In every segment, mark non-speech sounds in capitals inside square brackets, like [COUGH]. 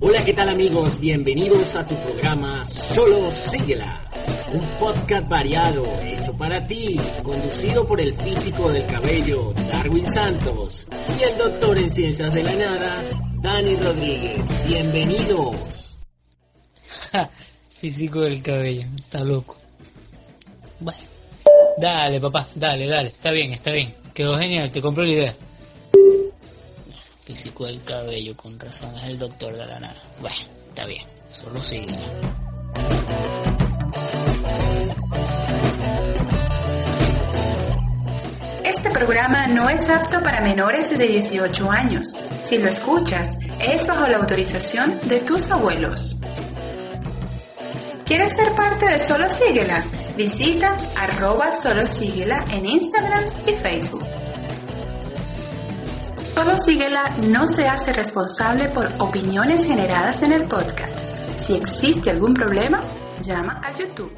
Hola, ¿qué tal amigos? Bienvenidos a tu programa Solo Síguela, un podcast variado hecho para ti, conducido por el físico del cabello Darwin Santos y el doctor en ciencias de la nada Dani Rodríguez. Bienvenidos. físico del cabello, está loco. Bueno, dale papá, dale, dale, está bien, está bien. Quedó genial, te compro la idea físico del cabello, con razón es el doctor de la nada. Bueno, está bien, solo sigue. Este programa no es apto para menores de 18 años. Si lo escuchas, es bajo la autorización de tus abuelos. ¿Quieres ser parte de Solo Síguela? Visita arroba Solo Síguela en Instagram y Facebook. Solo Síguela no se hace responsable por opiniones generadas en el podcast. Si existe algún problema, llama a YouTube.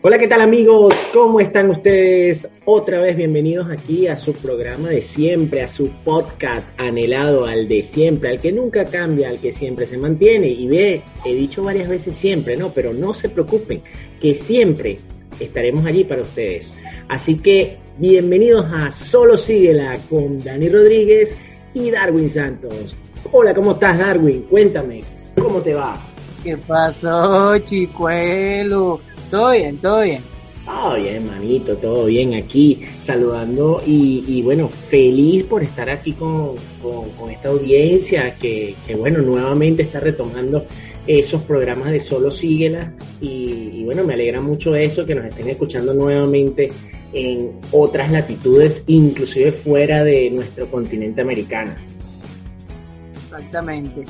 Hola, ¿qué tal amigos? ¿Cómo están ustedes? Otra vez bienvenidos aquí a su programa de siempre, a su podcast anhelado, al de siempre, al que nunca cambia, al que siempre se mantiene. Y ve, he dicho varias veces siempre, ¿no? Pero no se preocupen, que siempre estaremos allí para ustedes. Así que bienvenidos a Solo Síguela con Dani Rodríguez y Darwin Santos. Hola, ¿cómo estás Darwin? Cuéntame, ¿cómo te va? ¿Qué pasó, chicuelo? ¿Todo bien? ¿Todo bien? Todo bien, manito, todo bien aquí, saludando y, bueno, feliz por estar aquí con, esta audiencia que, que, bueno, nuevamente está retomando esos programas de Solo Síguela y, bueno, me alegra mucho eso, que nos estén escuchando nuevamente en otras latitudes, inclusive fuera de nuestro continente americano. Exactamente.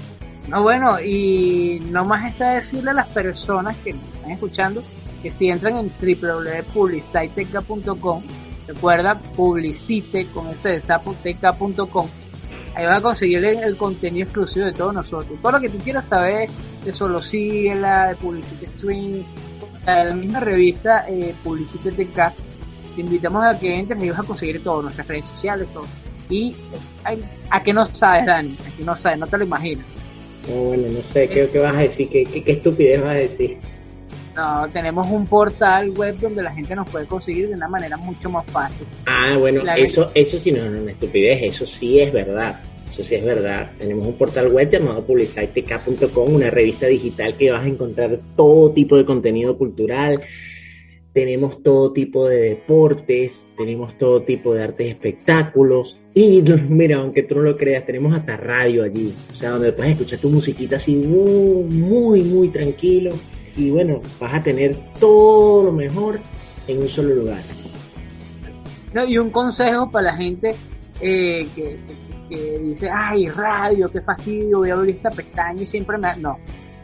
No, bueno, y no más está decirle a las personas que nos están escuchando que si entran en www.publiciteca.com, recuerda, publicite con este de Ahí vas a conseguir el, contenido exclusivo de todos nosotros. Todo lo que tú quieras saber de Solo Síguela, de Publicity Stream, de la misma revista eh, Publicity TK, te invitamos a que entres y vas a conseguir todo, nuestras redes sociales, todo. Y a, que no sabes, Dani, a que no sabes, no te lo imaginas. No, bueno, no sé, ¿qué, qué vas a decir? ¿Qué, qué, estupidez vas a decir? No, tenemos un portal web donde la gente nos puede conseguir de una manera mucho más fácil. Ah, bueno, eso, eso sí no es una estupidez, eso sí es verdad. Eso sí es verdad. Tenemos un portal web llamado publicitek.com, una revista digital que vas a encontrar todo tipo de contenido cultural. Tenemos todo tipo de deportes, tenemos todo tipo de artes y espectáculos. Y mira, aunque tú no lo creas, tenemos hasta radio allí. O sea, donde puedes escuchar tu musiquita así muy, muy, muy tranquilo y bueno, vas a tener todo lo mejor en un solo lugar. y un consejo para la gente eh, que, dice, ay, radio, qué fastidio, voy a abrir esta pestaña y siempre me... No,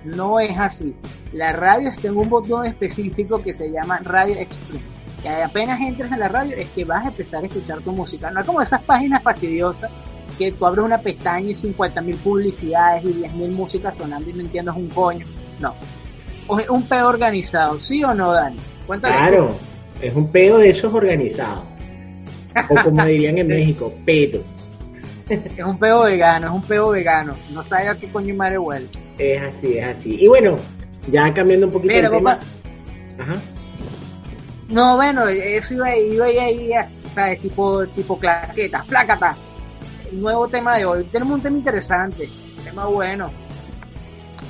no es así. La radio está en un botón específico que se llama Radio Express. Y apenas entres en la radio es que vas a empezar a escuchar tu música. No es como esas páginas fastidiosas que tú abres una pestaña y 50.000 publicidades y 10.000 músicas sonando y no entiendes un coño. No, un peo organizado, ¿sí o no, Dani? claro, es un peo de esos organizados. O como [LAUGHS] dirían en México, pedo. Es un peo vegano, es un peo vegano. No sabe a qué coño madre huele. Es así, es así. Y bueno, ya cambiando un poquito el tema. Ajá. No, bueno, eso iba, iba ahí, ¿sabes? Tipo, tipo claqueta, plácata. Nuevo tema de hoy. Tenemos un tema interesante, un tema bueno.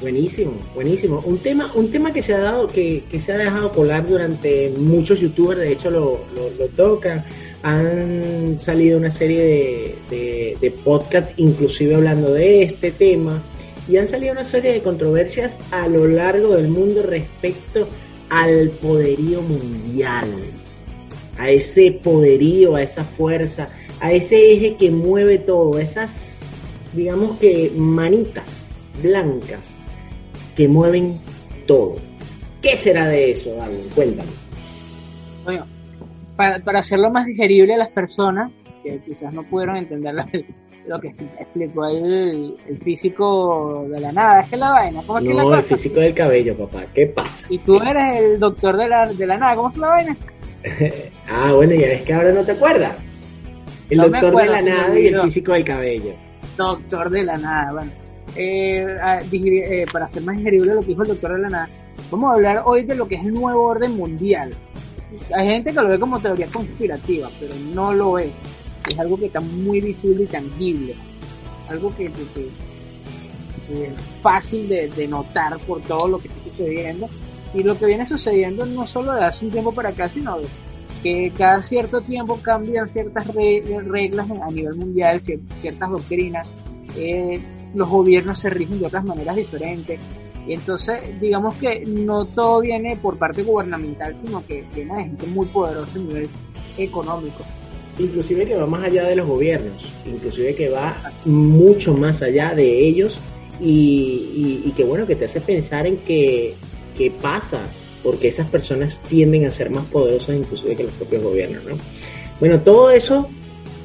Buenísimo, buenísimo. Un tema, un tema que se ha dado, que, se ha dejado colar durante muchos youtubers, de hecho lo, lo, tocan. Han salido una serie de, de, podcasts, inclusive hablando de este tema, y han salido una serie de controversias a lo largo del mundo respecto al poderío mundial, a ese poderío, a esa fuerza, a ese eje que mueve todo, esas, digamos que manitas blancas que mueven todo. ¿Qué será de eso, Darwin? Cuéntame. Bueno, para, para hacerlo más digerible a las personas que quizás no pudieron entender lo, que explicó el, el, físico de la nada, es que la vaina, ¿cómo es que la el físico del cabello, papá, ¿qué pasa? Y tú eres el doctor de la, de la nada, ¿cómo es la vaina? [LAUGHS] ah, bueno, ya ves que ahora no te acuerdas. El doctor de la nada y el físico del cabello. Doctor de la nada, bueno eh, eh, para hacer más digerible lo que dijo el doctor de la nada, vamos a hablar hoy de lo que es el nuevo orden mundial. Hay gente que lo ve como teoría conspirativa, pero no lo es. Es algo que está muy visible y tangible. Algo que, es fácil de, notar por todo lo que está sucediendo. Y lo que viene sucediendo no solo de hace un tiempo para acá, sino que cada cierto tiempo cambian ciertas reglas a nivel mundial, ciertas doctrinas. Eh, los gobiernos se rigen de otras maneras diferentes. Y entonces, digamos que no todo viene por parte gubernamental, sino que viene de gente muy poderosa a nivel económico. Inclusive que va más allá de los gobiernos, inclusive que va mucho más allá de ellos y, que bueno, que te hace pensar en que, qué pasa, porque esas personas tienden a ser más poderosas inclusive que los propios gobiernos, ¿no? Bueno, todo eso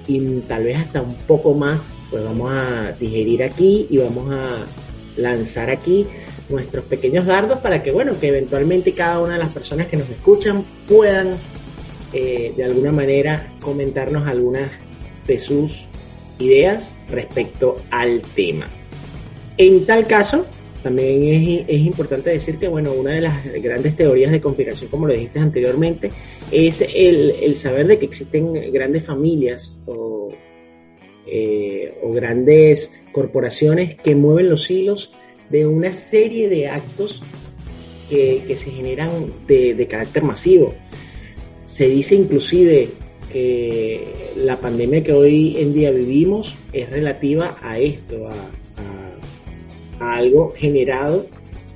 y tal vez hasta un poco más, pues vamos a digerir aquí y vamos a lanzar aquí nuestros pequeños dardos para que, bueno, que eventualmente cada una de las personas que nos escuchan puedan eh, de alguna manera comentarnos algunas de sus ideas respecto al tema. En tal caso, también es, importante decir que, bueno, una de las grandes teorías de conspiración, como lo dijiste anteriormente, es el, saber de que existen grandes familias o, eh, o grandes corporaciones que mueven los hilos de una serie de actos que, se generan de, carácter masivo. Se dice inclusive que la pandemia que hoy en día vivimos es relativa a esto, a, algo generado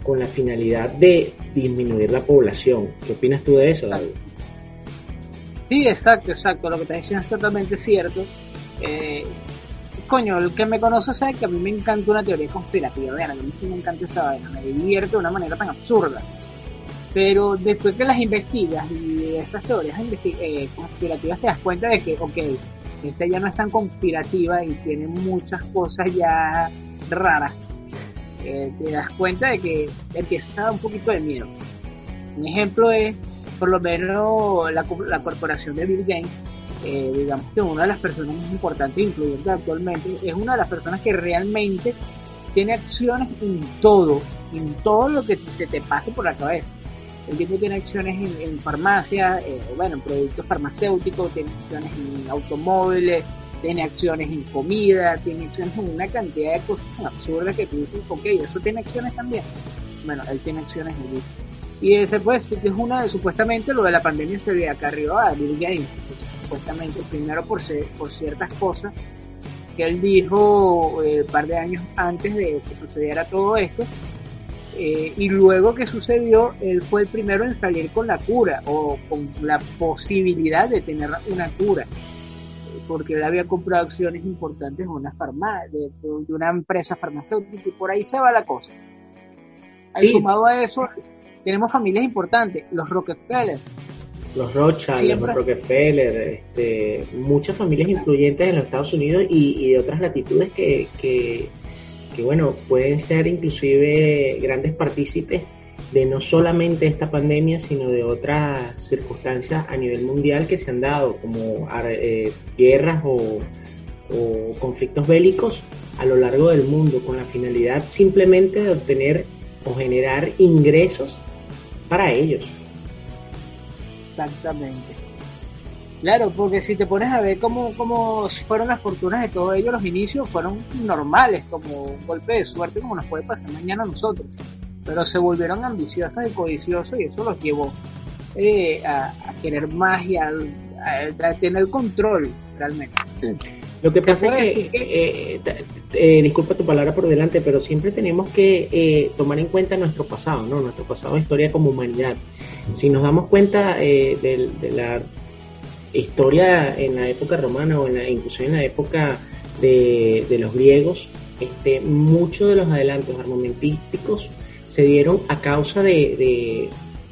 con la finalidad de disminuir la población. ¿Qué opinas tú de eso, David? Sí, exacto, exacto. Lo que te diciendo es totalmente cierto. Eh, coño, el que me conoce sabe que a mí me encanta una teoría conspirativa. Vean, a mí sí me encanta esa vaina, me divierte de una manera tan absurda. Pero después que las investigas y estas teorías eh, conspirativas te das cuenta de que, ok, esta ya no es tan conspirativa y tiene muchas cosas ya raras. Eh, te das cuenta de que empieza a dar un poquito de miedo. Un ejemplo es, por lo menos, la, la corporación de Bill Gates eh, digamos que una de las personas más importantes, incluyendo actualmente, es una de las personas que realmente tiene acciones en todo, en todo lo que se te pase por la cabeza. El tipo tiene acciones en, farmacia, eh, bueno, en productos farmacéuticos, tiene acciones en automóviles, tiene acciones en comida, tiene acciones en una cantidad de cosas absurdas que tú dices, ok, eso tiene acciones también. Bueno, él tiene acciones en eso. Y ese pues que es una de, supuestamente lo de la pandemia se ve acá arriba a Bill Gates supuestamente, primero por, por ciertas cosas que él dijo eh, un par de años antes de que sucediera todo esto, eh, y luego que sucedió, él fue el primero en salir con la cura o con la posibilidad de tener una cura, porque él había comprado acciones importantes de una, de, una empresa farmacéutica y por ahí se va la cosa. Sumado a eso, tenemos familias importantes, los Rockefeller, los Rothschild, los Rockefeller, este, muchas familias influyentes en los Estados Unidos y, de otras latitudes que, que, bueno, pueden ser inclusive grandes partícipes de no solamente esta pandemia, sino de otras circunstancias a nivel mundial que se han dado, como eh, guerras o, o conflictos bélicos a lo largo del mundo, con la finalidad simplemente de obtener o generar ingresos para ellos. Exactamente. Claro, porque si te pones a ver cómo, cómo fueron las fortunas de todos ellos, los inicios fueron normales, como un golpe de suerte, como nos puede pasar mañana a nosotros. Pero se volvieron ambiciosos y codiciosos y eso los llevó eh, a, querer más y a, tener control realmente. Lo que pasa es que, eh, eh, disculpa tu palabra por delante, pero siempre tenemos que tomar en cuenta nuestro pasado, ¿no? Nuestro pasado de historia como humanidad. Si nos damos cuenta eh, de, la historia en la época romana o en la, incluso en la época de, los griegos, este, muchos de los adelantos armamentísticos se dieron a causa de,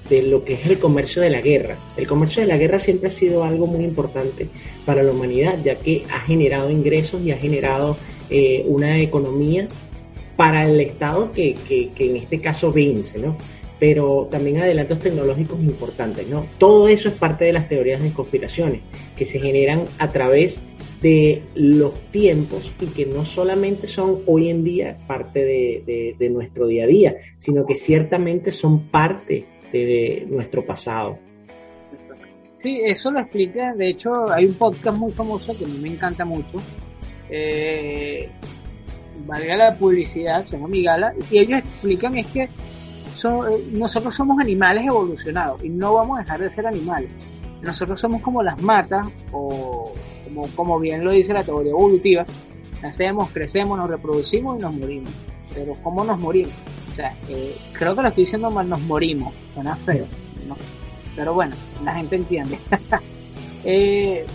lo que es el comercio de la guerra. El comercio de la guerra siempre ha sido algo muy importante para la humanidad, ya que ha generado ingresos y ha generado eh, una economía para el Estado que, que, en este caso vence, ¿no? pero también adelantos tecnológicos importantes, ¿no? Todo eso es parte de las teorías de conspiraciones que se generan a través de los tiempos y que no solamente son hoy en día parte de, nuestro día a día, sino que ciertamente son parte de, nuestro pasado. Sí, eso lo explica, de hecho hay un podcast muy famoso que a mí me encanta mucho, eh, valga la publicidad, se llama Migala, y ellos explican es que eh, nosotros somos animales evolucionados y no vamos a dejar de ser animales. Nosotros somos como las matas o como, bien lo dice la teoría evolutiva, nacemos, crecemos, nos reproducimos y nos morimos. Pero ¿cómo nos morimos? Eh, creo que lo estoy diciendo mal, nos morimos, suena feo, pero bueno, la gente entiende. [LAUGHS] eh,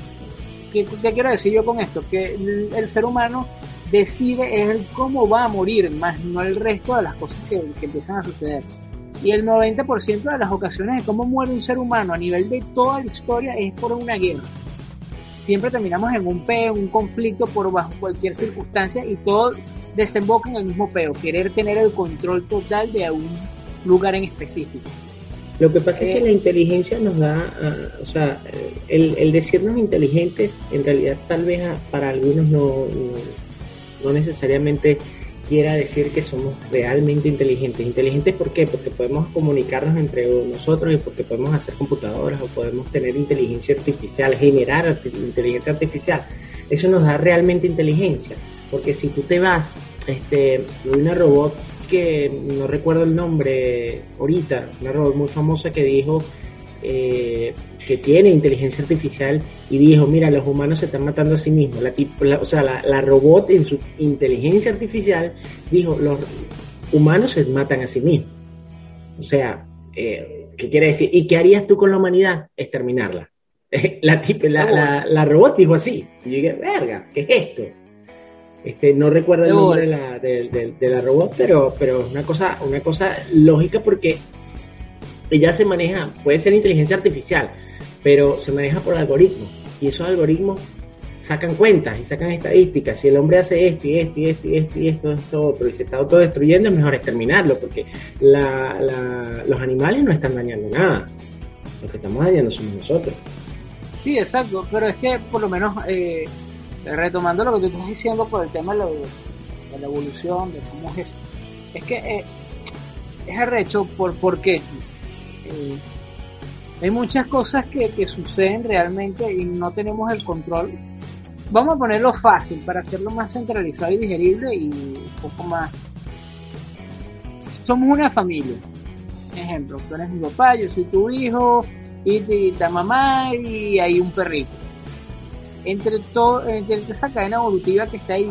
¿qué, quiero decir yo con esto? Que el, ser humano decide el cómo va a morir, más no el resto de las cosas que empiezan a suceder. Y el 90% de las ocasiones de cómo muere un ser humano a nivel de toda la historia es por una guerra siempre terminamos en un peo, un conflicto por bajo cualquier circunstancia y todo desemboca en el mismo peo, querer tener el control total de un lugar en específico. Lo que pasa es que eh, la inteligencia nos da, o sea, el, el, decirnos inteligentes, en realidad tal vez para algunos no, no necesariamente quiera decir que somos realmente inteligentes. ¿Inteligentes por qué? Porque podemos comunicarnos entre nosotros y porque podemos hacer computadoras o podemos tener inteligencia artificial, generar inteligencia artificial. Eso nos da realmente inteligencia. Porque si tú te vas, este, una robot que no recuerdo el nombre ahorita, una robot muy famosa que dijo eh, que tiene inteligencia artificial y dijo, mira, los humanos se están matando a sí mismos. La, o sea, la, robot en su inteligencia artificial dijo, los humanos se matan a sí mismos. O sea, eh, ¿qué quiere decir? ¿Y qué harías tú con la humanidad? Exterminarla. [LAUGHS] la, la, la, robot dijo así. Y yo dije, verga, ¿qué es esto? Este, no recuerdo el nombre de la, de, de la robot, pero, pero es una cosa, una cosa lógica porque ella se maneja, puede ser inteligencia artificial, pero se maneja por algoritmos. Y esos algoritmos sacan cuentas y sacan estadísticas. Si el hombre hace esto y esto y esto y esto y esto, esto otro y se está autodestruyendo, es mejor exterminarlo porque los animales no están dañando nada. Lo que estamos dañando somos nosotros. Sí, exacto, pero es que por lo menos, eh, retomando lo que tú estás diciendo por el tema de la, evolución, de cómo es es que eh, es arrecho por, ¿por qué? Eh, hay muchas cosas que, suceden realmente y no tenemos el control. Vamos a ponerlo fácil para hacerlo más centralizado y digerible y un poco más. Somos una familia. Ejemplo, tú eres mi papá, yo soy tu hijo, y, tu mamá y hay un perrito. Entre, todo, entre esa cadena evolutiva que está ahí,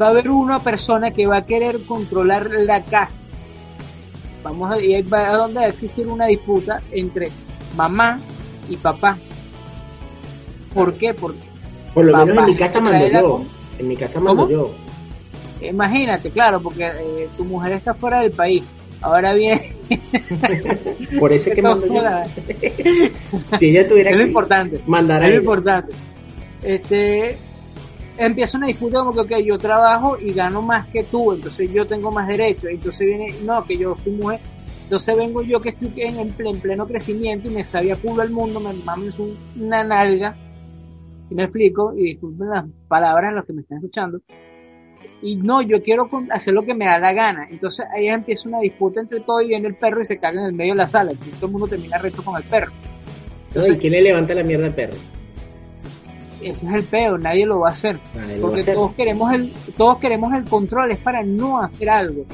va a haber una persona que va a querer controlar la casa vamos a, ir a donde va a existir una disputa entre mamá y papá. ¿Por qué? Porque por lo menos en mi casa mando yo. En mi casa mando yo. Imagínate, claro, porque eh, tu mujer está fuera del país. Ahora bien. [LAUGHS] por eso es [LAUGHS] que mando yo. [LAUGHS] si ella tuviera es lo importante. Mandar es lo importante. Este, empieza una disputa como que, yo trabajo y gano más que tú, entonces yo tengo más derechos, entonces viene, no, que yo soy mujer, entonces vengo yo que estoy en, pleno crecimiento y me sabía puro el mundo, me mames una nalga, y me explico, y disculpen las palabras en los que me están escuchando, y no, yo quiero hacer lo que me da la gana, entonces ahí empieza una disputa entre todo y viene el perro y se caga en el medio de la sala, y todo el mundo termina reto con el perro. Entonces, ¿quién le levanta la mierda al perro? Ese es el peor, nadie lo va a hacer. porque todos queremos el, todos queremos el control, es para no hacer algo.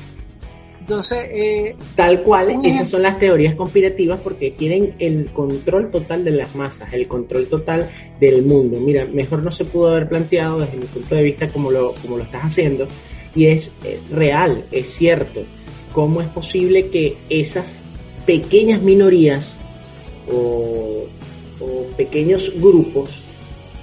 Entonces, eh, tal cual, esas son las teorías conspirativas porque quieren el control total de las masas, el control total del mundo. Mira, mejor no se pudo haber planteado desde mi punto de vista como lo, como lo estás haciendo, y es eh, real, es cierto. ¿Cómo es posible que esas pequeñas minorías o, o pequeños grupos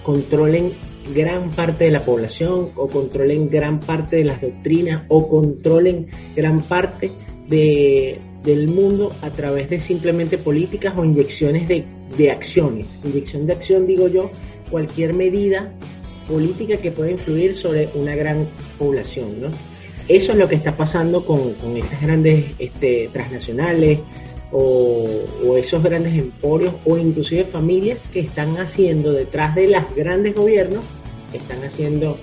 controlen gran parte de la población o controlen gran parte de las doctrinas o controlen gran parte de, del mundo a través de simplemente políticas o inyecciones de, de acciones. Inyección de acción, digo yo, cualquier medida política que pueda influir sobre una gran población. ¿no? Eso es lo que está pasando con, con esas grandes este, transnacionales, o, esos grandes emporios o inclusive familias que están haciendo detrás de los grandes gobiernos están haciendo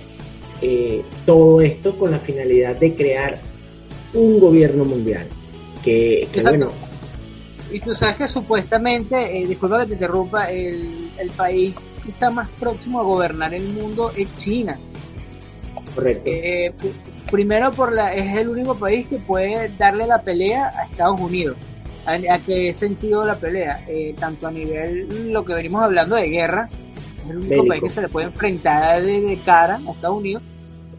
eh, todo esto con la finalidad de crear un gobierno mundial. Que, bueno. Y tú sabes que supuestamente, eh, disculpa que te interrumpa, el, el país que está más próximo a gobernar el mundo es China. Correcto. Eh, primero por la, es el único país que puede darle la pelea a Estados Unidos. ¿A, qué sentido la pelea? Eh, tanto a nivel, lo que venimos hablando de guerra, es el único país que se le puede enfrentar de, cara a Estados Unidos,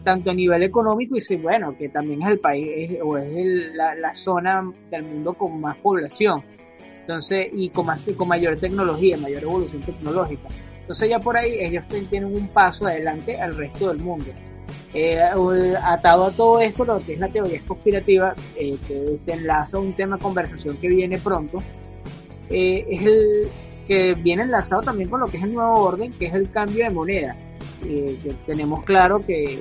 tanto a nivel económico y sí, bueno, que también es el país o es la, la, zona del mundo con más población. Entonces, y con, más, con mayor tecnología, mayor evolución tecnológica. Entonces ya por ahí ellos tienen un paso adelante al resto del mundo. Eh, atado a todo esto, lo que es la teoría conspirativa, eh, que se enlaza a un tema de conversación que viene pronto, eh, es el que viene enlazado también con lo que es el nuevo orden, que es el cambio de moneda. tenemos claro que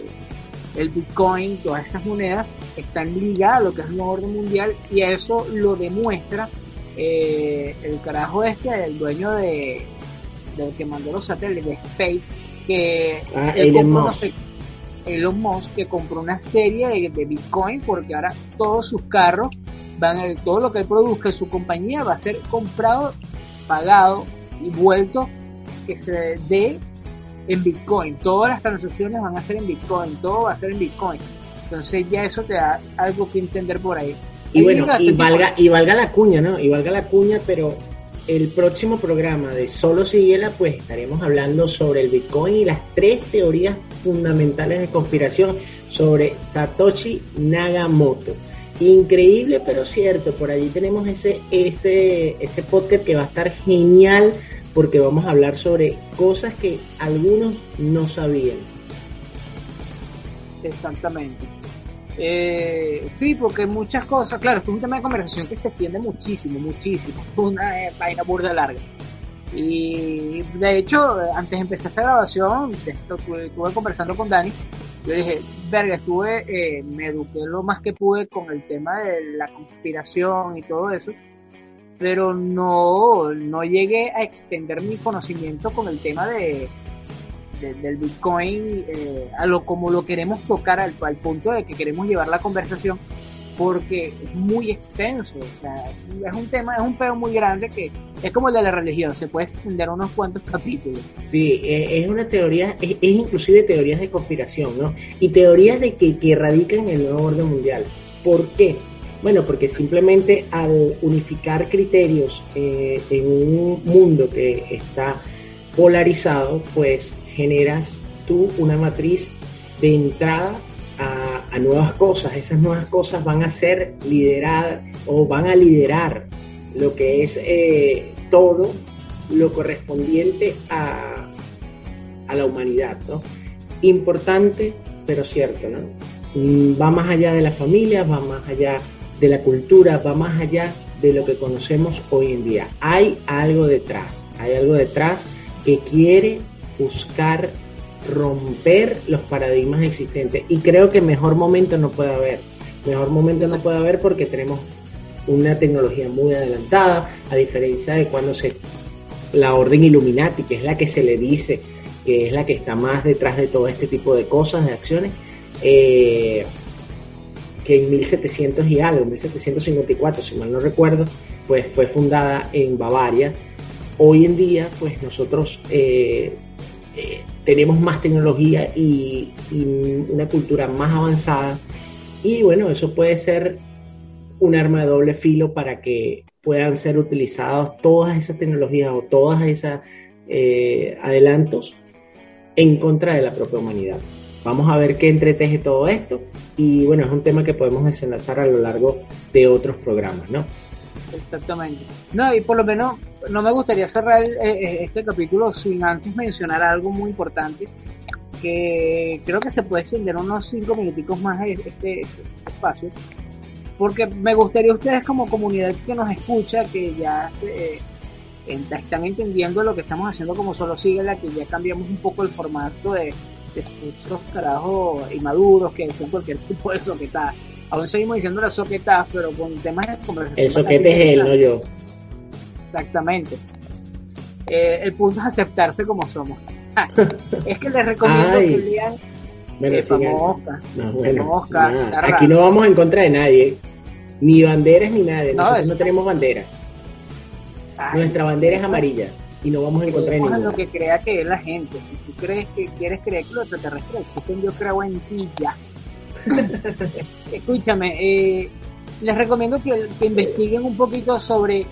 el Bitcoin, todas estas monedas, están ligadas a lo que es el nuevo orden mundial y eso lo demuestra el carajo este, el dueño de, del que mandó los satélites de Space, que ah, Elon Musk que compró una serie de, Bitcoin porque ahora todos sus carros van a, todo lo que él produzca en su compañía va a ser comprado, pagado y vuelto que se dé en Bitcoin. Todas las transacciones van a ser en Bitcoin, todo va a ser en Bitcoin. Entonces ya eso te da algo que entender por ahí. Y bueno, y valga, y valga la cuña, ¿no? Y valga la cuña, pero el próximo programa de Solo Siguiela, pues estaremos hablando sobre el Bitcoin y las tres teorías fundamentales de conspiración sobre Satoshi Nagamoto. Increíble, pero cierto. Por allí tenemos ese, ese, ese podcast que va a estar genial porque vamos a hablar sobre cosas que algunos no sabían. Exactamente. Eh, sí, porque muchas cosas, claro, es un tema de conversación que se extiende muchísimo, muchísimo, una eh, vaina burda larga. Y de hecho, antes de empezar esta grabación, estuve, conversando con Dani, yo dije, verga, estuve, eh, me eduqué lo más que pude con el tema de la conspiración y todo eso, pero no, no llegué a extender mi conocimiento con el tema de, del Bitcoin eh, a lo como lo queremos tocar al, al, punto de que queremos llevar la conversación porque es muy extenso, o sea, es un tema, es un pedo muy grande que es como el de la religión, se puede extender unos cuantos capítulos. Sí, e, es una teoría, es, inclusive teorías de conspiración, ¿no? Y teorías de que, que radican el nuevo orden mundial. ¿Por qué? Bueno, porque simplemente al unificar criterios eh, en un mundo que está polarizado, pues generas tú una matriz de entrada a, nuevas cosas. Esas nuevas cosas van a ser lideradas o van a liderar lo que es eh, todo lo correspondiente a, a la humanidad. ¿no? Importante, pero cierto. ¿no? Mm, va más allá de la familia, va más allá de la cultura, va más allá de lo que conocemos hoy en día. Hay algo detrás, hay algo detrás que quiere buscar romper los paradigmas existentes. Y creo que mejor momento no puede haber. Mejor momento no puede haber porque tenemos una tecnología muy adelantada, a diferencia de cuando se la orden Illuminati, que es la que se le dice que es la que está más detrás de todo este tipo de cosas, de acciones, eh, que en 1700 y algo, 1754, si mal no recuerdo, pues fue fundada en Bavaria. Hoy en día, pues nosotros eh, eh, tenemos más tecnología y, una cultura más avanzada. Y bueno, eso puede ser un arma de doble filo para que puedan ser utilizados todas esas tecnologías o todas esas eh, adelantos en contra de la propia humanidad. Vamos a ver qué entreteje todo esto y bueno, es un tema que podemos desenlazar a lo largo de otros programas, ¿no? Exactamente. No, y por lo menos no me gustaría cerrar eh, eh, este capítulo sin antes mencionar algo muy importante que creo que se puede extender unos cinco minuticos más este, este, espacio porque me gustaría ustedes como comunidad que nos escucha que ya eh, están entendiendo lo que estamos haciendo como solo sigue la que ya cambiamos un poco el formato de, de estos carajos inmaduros que dicen cualquier tipo de soquetada aún seguimos diciendo las soquetas, pero con temas de conversación. El soquete es él, no yo. Exactamente. Eh, el punto es aceptarse como somos. es que les recomiendo Ay. que lean Bueno, sí, Famosca. no, bueno, Famosca, nada. está Aquí no vamos en contra de nadie. Ni banderas ni nada. No, Nosotros no tenemos bandera. Ay, Nuestra bandera es amarilla. Y no vamos en contra de ninguna. lo que crea que es la gente. Si tú crees que quieres creer que los extraterrestres existen, yo creo en ti ya. [LAUGHS] Escúchame, eh, les recomiendo que, investiguen un poquito sobre eh,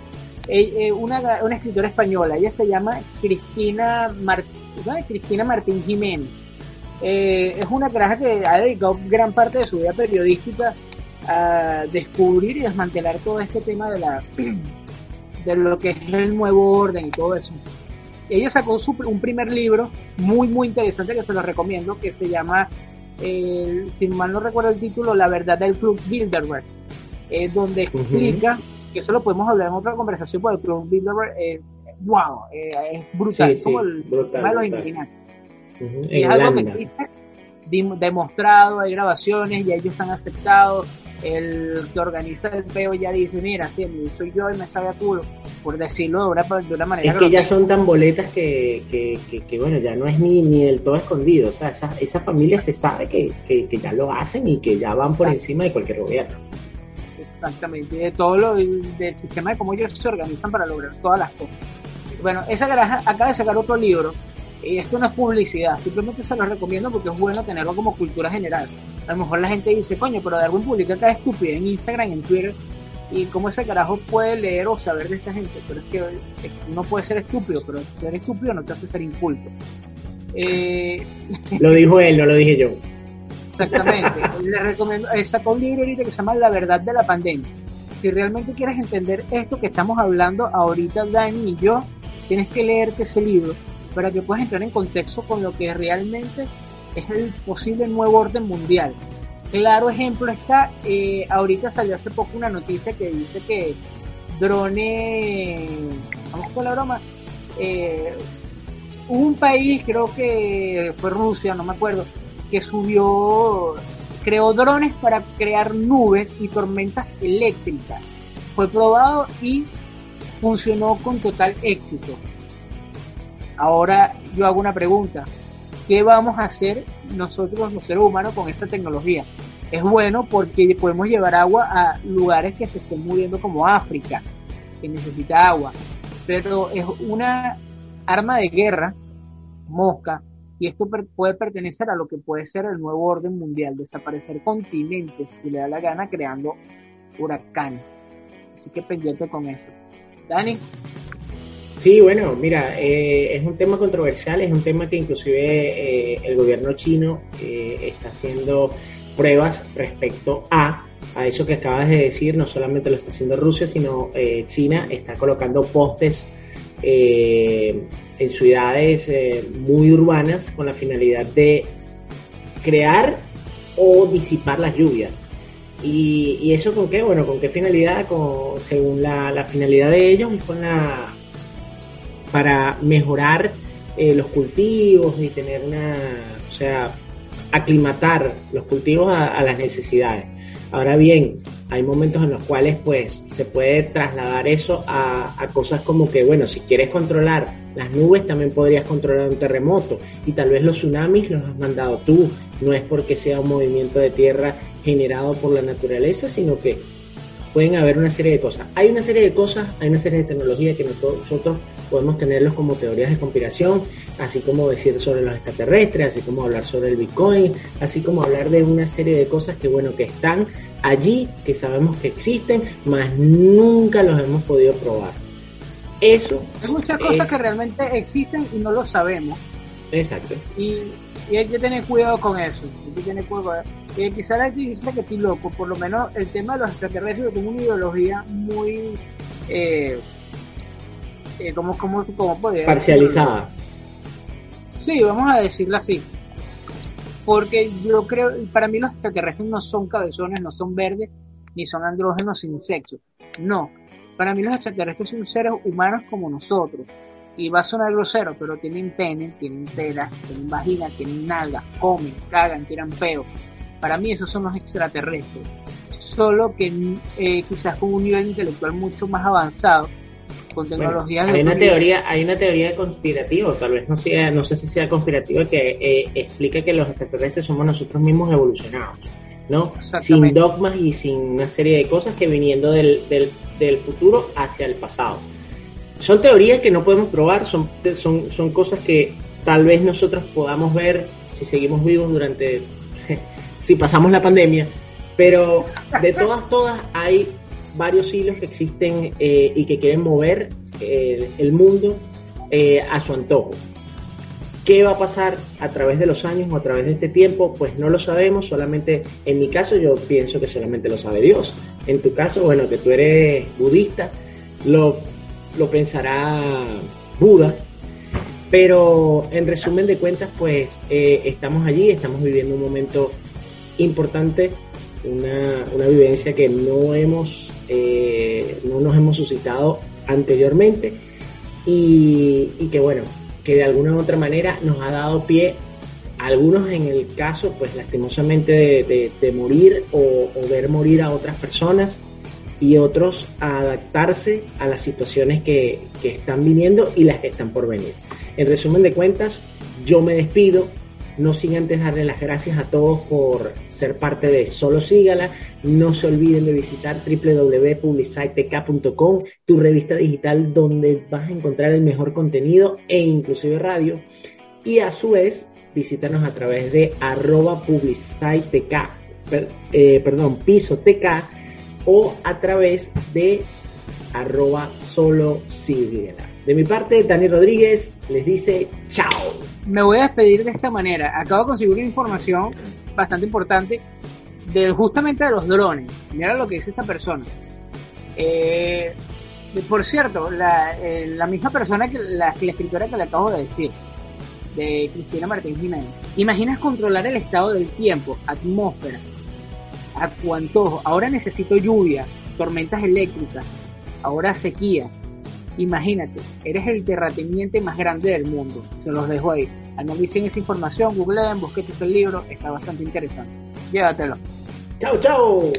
eh, una, escritora española. Ella se llama Cristina, Mar- ¿no? Cristina Martín Jiménez. Es una caraja que ha dedicado gran parte de su vida periodística a descubrir y desmantelar todo este tema de la [CLEARS THROAT] de lo que es el nuevo orden y todo eso. Ella sacó su- un primer libro muy muy interesante que se lo recomiendo que se llama eh, si mal no recuerdo el título La verdad del Club Bilderberg eh, donde explica que eso lo podemos hablar en otra conversación porque el Club Bilderberg eh, wow eh, es brutal Sí, es como sí, el brutal, tema de los Y es algo que existe, demostrado, hay grabaciones y ellos están aceptados. El que organiza el peo ya dice, mira, sí, soy yo y me sabe a culo, por decirlo de una, de una manera. Es que ya son tan boletas que, que, que, bueno, ya no es ni, ni del todo escondido. O sea, esa, esa familia se sabe que, ya lo hacen y que ya van por encima de cualquier gobierno. Exactamente, de todo lo del sistema de cómo ellos se organizan para lograr todas las cosas. Bueno, esa garaja acaba de sacar otro libro, y esto no es publicidad, simplemente se lo recomiendo porque es bueno tenerlo como cultura general. A lo mejor la gente dice, coño, pero Darwin publica cada estupidez en Instagram, en Twitter, y cómo ese carajo puede leer o saber de esta gente, pero es que uno puede ser estúpido, pero ser estúpido no te hace ser inculto. Eh, Lo dijo él, no lo dije yo. Exactamente. [LAUGHS] Le recomiendo, sacó un libro ahorita que se llama La verdad de la pandemia. Si realmente quieres entender esto que estamos hablando ahorita, Dani y yo, tienes que leerte ese libro para que puedas entrar en contexto con lo que realmente es el posible nuevo orden mundial. Claro ejemplo está, eh, ahorita salió hace poco una noticia que dice que drones, vamos con la broma, eh, un país, creo que fue Rusia, no me acuerdo, que subió, creó drones para crear nubes y tormentas eléctricas. Fue probado y funcionó con total éxito. Ahora yo hago una pregunta. ¿Qué vamos a hacer nosotros los seres humanos con esa tecnología? Es bueno porque podemos llevar agua a lugares que se estén muriendo como África, que necesita agua. Pero es una arma de guerra, mosca, y esto puede pertenecer a lo que puede ser el nuevo orden mundial, desaparecer continentes si le da la gana creando huracanes. Así que pendiente con esto. Dani, Sí, bueno, mira, eh, es un tema controversial, es un tema que inclusive eh, el gobierno chino eh, está haciendo pruebas respecto a, a eso que acabas de decir, no solamente lo está haciendo Rusia, sino China está colocando postes en ciudades muy urbanas con la finalidad de crear o disipar las lluvias. ¿Y, y eso con qué? Bueno, ¿con qué finalidad? Con, según la, la finalidad de ellos, es con la para mejorar eh, los cultivos y tener una, o sea, aclimatar los cultivos a, a, las necesidades. Ahora bien, hay momentos en los cuales pues se puede trasladar eso a, a, cosas como que, bueno, si quieres controlar las nubes, también podrías controlar un terremoto y tal vez los tsunamis los has mandado tú, no es porque sea un movimiento de tierra generado por la naturaleza, sino que pueden haber una serie de cosas. Hay una serie de cosas, hay una serie de tecnologías que nosotros podemos tenerlos como teorías de conspiración, así como decir sobre los extraterrestres, así como hablar sobre el Bitcoin, así como hablar de una serie de cosas que bueno, que están allí, que sabemos que existen, mas nunca los hemos podido probar. Eso. Hay muchas es... cosas que realmente existen y no lo sabemos. Exacto. Y, y, hay que tener cuidado con eso. Hay que tener cuidado. Eh, quizá la dice que estoy loco, por lo menos el tema de los extraterrestres, tengo una ideología muy. Eh, eh, ¿Cómo, cómo, cómo podría Parcializada. Sí, vamos a decirlo así. Porque yo creo, para mí los extraterrestres no son cabezones, no son verdes, ni son andrógenos sin sexo. No. Para mí los extraterrestres son seres humanos como nosotros. Y va a sonar grosero, pero tienen pene, tienen tela, tienen vagina, tienen nalgas, comen, cagan, tiran peo. Para mí esos son los extraterrestres. Solo que eh, quizás con un nivel intelectual mucho más avanzado con tecnologías hay una teoría hay una teoría conspirativa tal vez no sea no sé si sea conspirativa que eh, explica que los extraterrestres somos nosotros mismos evolucionados no sin dogmas y sin una serie de cosas que viniendo del, del, del futuro hacia el pasado son teorías que no podemos probar son, son, son cosas que tal vez nosotros podamos ver si seguimos vivos durante [LAUGHS] si pasamos la pandemia pero de todas todas hay varios hilos que existen eh, y que quieren mover eh, el mundo eh, a su antojo. ¿Qué va a pasar a través de los años o a través de este tiempo? Pues no lo sabemos, solamente en mi caso yo pienso que solamente lo sabe Dios. En tu caso, bueno, que tú eres budista, lo, lo pensará Buda. Pero en resumen de cuentas, pues estamos allí, estamos viviendo un momento importante, una, una vivencia que no hemos eh, no nos hemos suscitado anteriormente y, que bueno, que de alguna u otra manera nos ha dado pie, algunos en el caso, pues lastimosamente de, morir o, ver morir a otras personas y otros a adaptarse a las situaciones que, que están viniendo y las que están por venir. En resumen de cuentas, yo me despido, no sin antes darle las gracias a todos por ser parte de Solo Sígala. No se olviden de visitar www.publicitek.com, tu revista digital donde vas a encontrar el mejor contenido e inclusive radio. Y a su vez, visítanos a través de arroba eh, perdón, piso tk o a través de arroba solo síguela. De mi parte, Dani Rodríguez les dice chao. Me voy a despedir de esta manera. Acabo de conseguir una información bastante importante de justamente de los drones. Mira lo que dice esta persona. Eh, por cierto, la, eh, la, misma persona que la, escritora que le acabo de decir, de Cristina Martín Jiménez. Imaginas controlar el estado del tiempo, atmósfera, a cuanto ahora necesito lluvia, tormentas eléctricas, ahora sequía. Imagínate, eres el terrateniente más grande del mundo. Se los dejo ahí. Analicen esa información, googleen, busquen este libro, está bastante interesante. Llévatelo. Chao, chao.